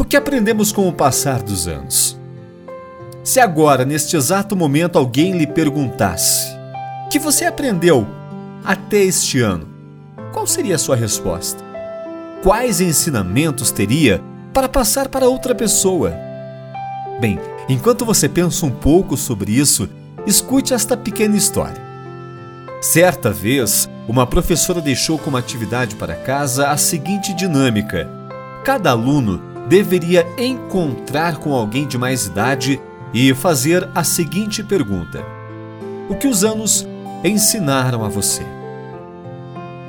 O que aprendemos com o passar dos anos? Se agora, neste exato momento, alguém lhe perguntasse: O que você aprendeu até este ano? Qual seria a sua resposta? Quais ensinamentos teria para passar para outra pessoa? Bem, enquanto você pensa um pouco sobre isso, escute esta pequena história. Certa vez, uma professora deixou como atividade para casa a seguinte dinâmica: cada aluno deveria encontrar com alguém de mais idade e fazer a seguinte pergunta: O que os anos ensinaram a você?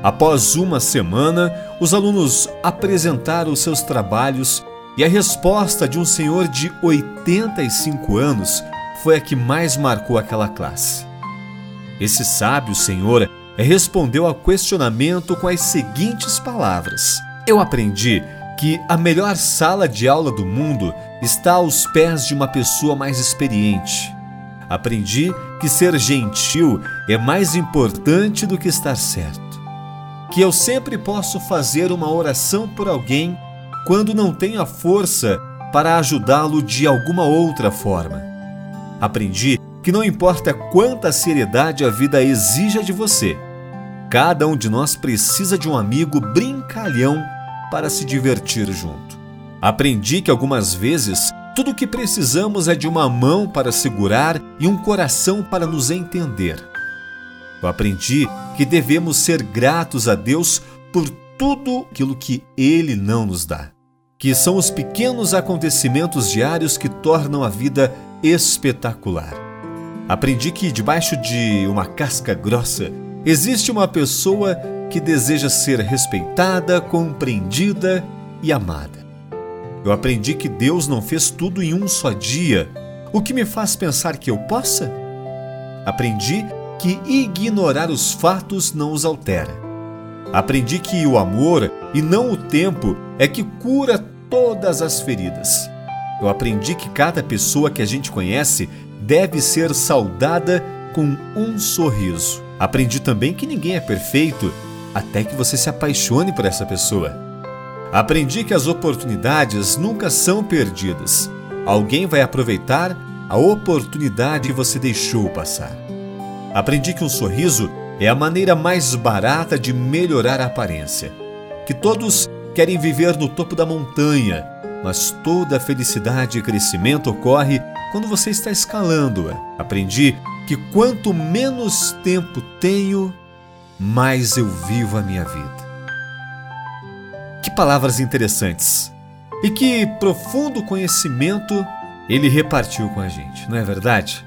Após uma semana, os alunos apresentaram seus trabalhos e a resposta de um senhor de 85 anos foi a que mais marcou aquela classe. Esse sábio senhor respondeu ao questionamento com as seguintes palavras: Eu aprendi que a melhor sala de aula do mundo está aos pés de uma pessoa mais experiente. Aprendi que ser gentil é mais importante do que estar certo. Que eu sempre posso fazer uma oração por alguém quando não tenho a força para ajudá-lo de alguma outra forma. Aprendi que não importa quanta seriedade a vida exija de você, cada um de nós precisa de um amigo brincalhão para se divertir junto. Aprendi que algumas vezes tudo o que precisamos é de uma mão para segurar e um coração para nos entender. Eu aprendi que devemos ser gratos a Deus por tudo aquilo que Ele não nos dá, que são os pequenos acontecimentos diários que tornam a vida espetacular. Aprendi que debaixo de uma casca grossa existe uma pessoa que deseja ser respeitada, compreendida e amada. Eu aprendi que Deus não fez tudo em um só dia, o que me faz pensar que eu possa. Aprendi que ignorar os fatos não os altera. Aprendi que o amor e não o tempo é que cura todas as feridas. Eu aprendi que cada pessoa que a gente conhece deve ser saudada com um sorriso. Aprendi também que ninguém é perfeito até que você se apaixone por essa pessoa. Aprendi que as oportunidades nunca são perdidas. Alguém vai aproveitar a oportunidade que você deixou passar. Aprendi que um sorriso é a maneira mais barata de melhorar a aparência. Que todos querem viver no topo da montanha, mas toda felicidade e crescimento ocorre quando você está escalando-a. Aprendi que quanto menos tempo tenho, mais eu vivo a minha vida. Que palavras interessantes! E que profundo conhecimento ele repartiu com a gente, não é verdade?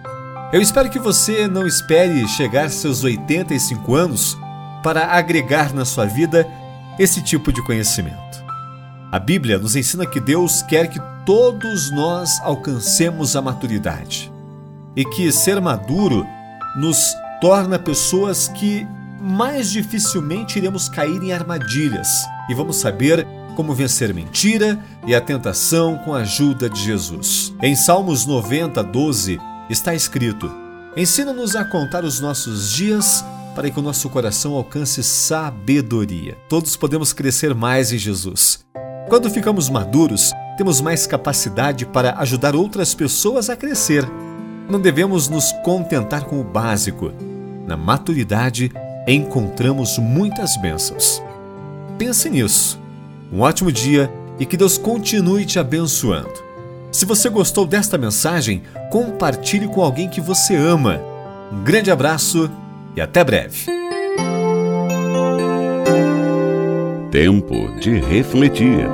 Eu espero que você não espere chegar seus 85 anos para agregar na sua vida esse tipo de conhecimento. A Bíblia nos ensina que Deus quer que todos nós alcancemos a maturidade e que ser maduro nos torna pessoas que mais dificilmente iremos cair em armadilhas e vamos saber como vencer mentira e a tentação com a ajuda de Jesus. Em Salmos 90, 12 está escrito: Ensina-nos a contar os nossos dias para que o nosso coração alcance sabedoria. Todos podemos crescer mais em Jesus. Quando ficamos maduros, temos mais capacidade para ajudar outras pessoas a crescer. Não devemos nos contentar com o básico. Na maturidade, encontramos muitas bênçãos. Pense nisso. Um ótimo dia e que Deus continue te abençoando. Se você gostou desta mensagem, compartilhe com alguém que você ama. Um grande abraço e até breve. Tempo de refletir.